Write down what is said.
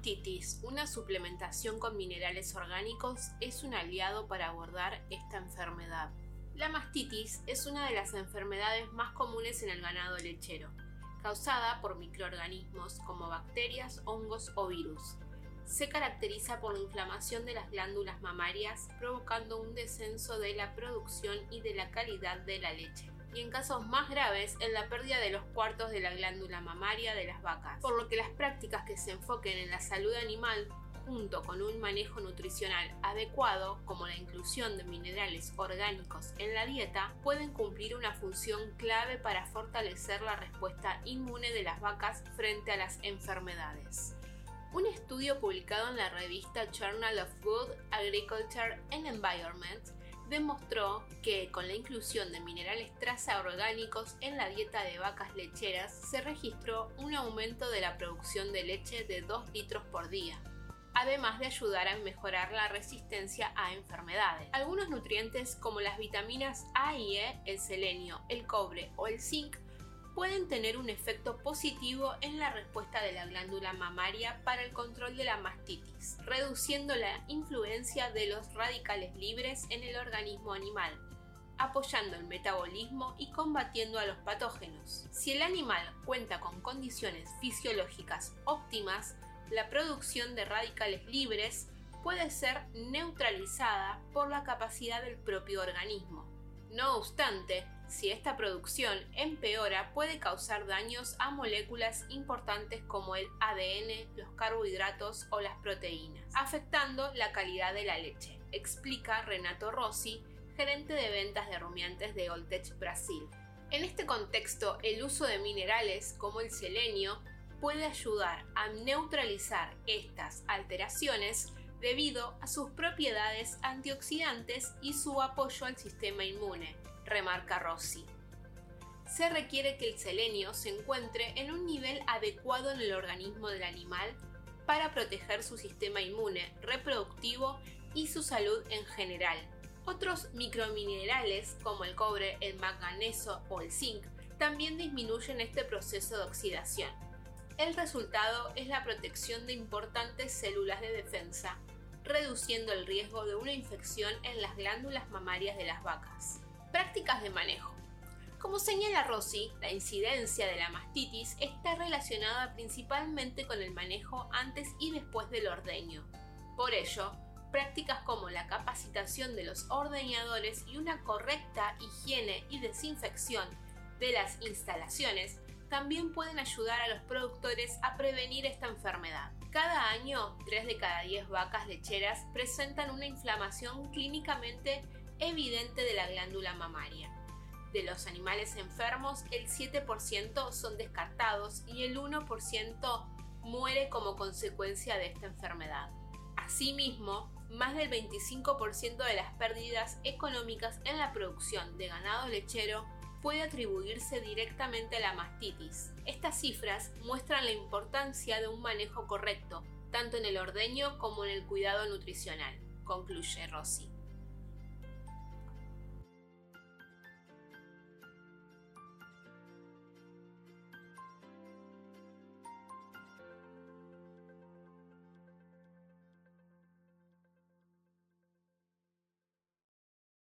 mastitis, una suplementación con minerales orgánicos, es un aliado para abordar esta enfermedad. La mastitis es una de las enfermedades más comunes en el ganado lechero, causada por microorganismos como bacterias, hongos o virus. Se caracteriza por la inflamación de las glándulas mamarias, provocando un descenso de la producción y de la calidad de la leche y en casos más graves en la pérdida de los cuartos de la glándula mamaria de las vacas, por lo que las prácticas que se enfoquen en la salud animal junto con un manejo nutricional adecuado, como la inclusión de minerales orgánicos en la dieta, pueden cumplir una función clave para fortalecer la respuesta inmune de las vacas frente a las enfermedades. Un estudio publicado en la revista Journal of Food, Agriculture and Environment demostró que con la inclusión de minerales traza orgánicos en la dieta de vacas lecheras se registró un aumento de la producción de leche de 2 litros por día, además de ayudar a mejorar la resistencia a enfermedades. Algunos nutrientes como las vitaminas A y E, el selenio, el cobre o el zinc pueden tener un efecto positivo en la respuesta de la glándula mamaria para el control de la mastitis, reduciendo la influencia de los radicales libres en el organismo animal, apoyando el metabolismo y combatiendo a los patógenos. Si el animal cuenta con condiciones fisiológicas óptimas, la producción de radicales libres puede ser neutralizada por la capacidad del propio organismo. No obstante, si esta producción empeora puede causar daños a moléculas importantes como el ADN, los carbohidratos o las proteínas, afectando la calidad de la leche, explica Renato Rossi, gerente de ventas de rumiantes de Oltech Brasil. En este contexto, el uso de minerales como el selenio puede ayudar a neutralizar estas alteraciones debido a sus propiedades antioxidantes y su apoyo al sistema inmune, remarca Rossi. Se requiere que el selenio se encuentre en un nivel adecuado en el organismo del animal para proteger su sistema inmune, reproductivo y su salud en general. Otros microminerales como el cobre, el manganeso o el zinc también disminuyen este proceso de oxidación. El resultado es la protección de importantes células de defensa, reduciendo el riesgo de una infección en las glándulas mamarias de las vacas. Prácticas de manejo. Como señala Rossi, la incidencia de la mastitis está relacionada principalmente con el manejo antes y después del ordeño. Por ello, prácticas como la capacitación de los ordeñadores y una correcta higiene y desinfección de las instalaciones también pueden ayudar a los productores a prevenir esta enfermedad. Cada año, 3 de cada 10 vacas lecheras presentan una inflamación clínicamente evidente de la glándula mamaria. De los animales enfermos, el 7% son descartados y el 1% muere como consecuencia de esta enfermedad. Asimismo, más del 25% de las pérdidas económicas en la producción de ganado lechero puede atribuirse directamente a la mastitis. Estas cifras muestran la importancia de un manejo correcto, tanto en el ordeño como en el cuidado nutricional, concluye Rossi.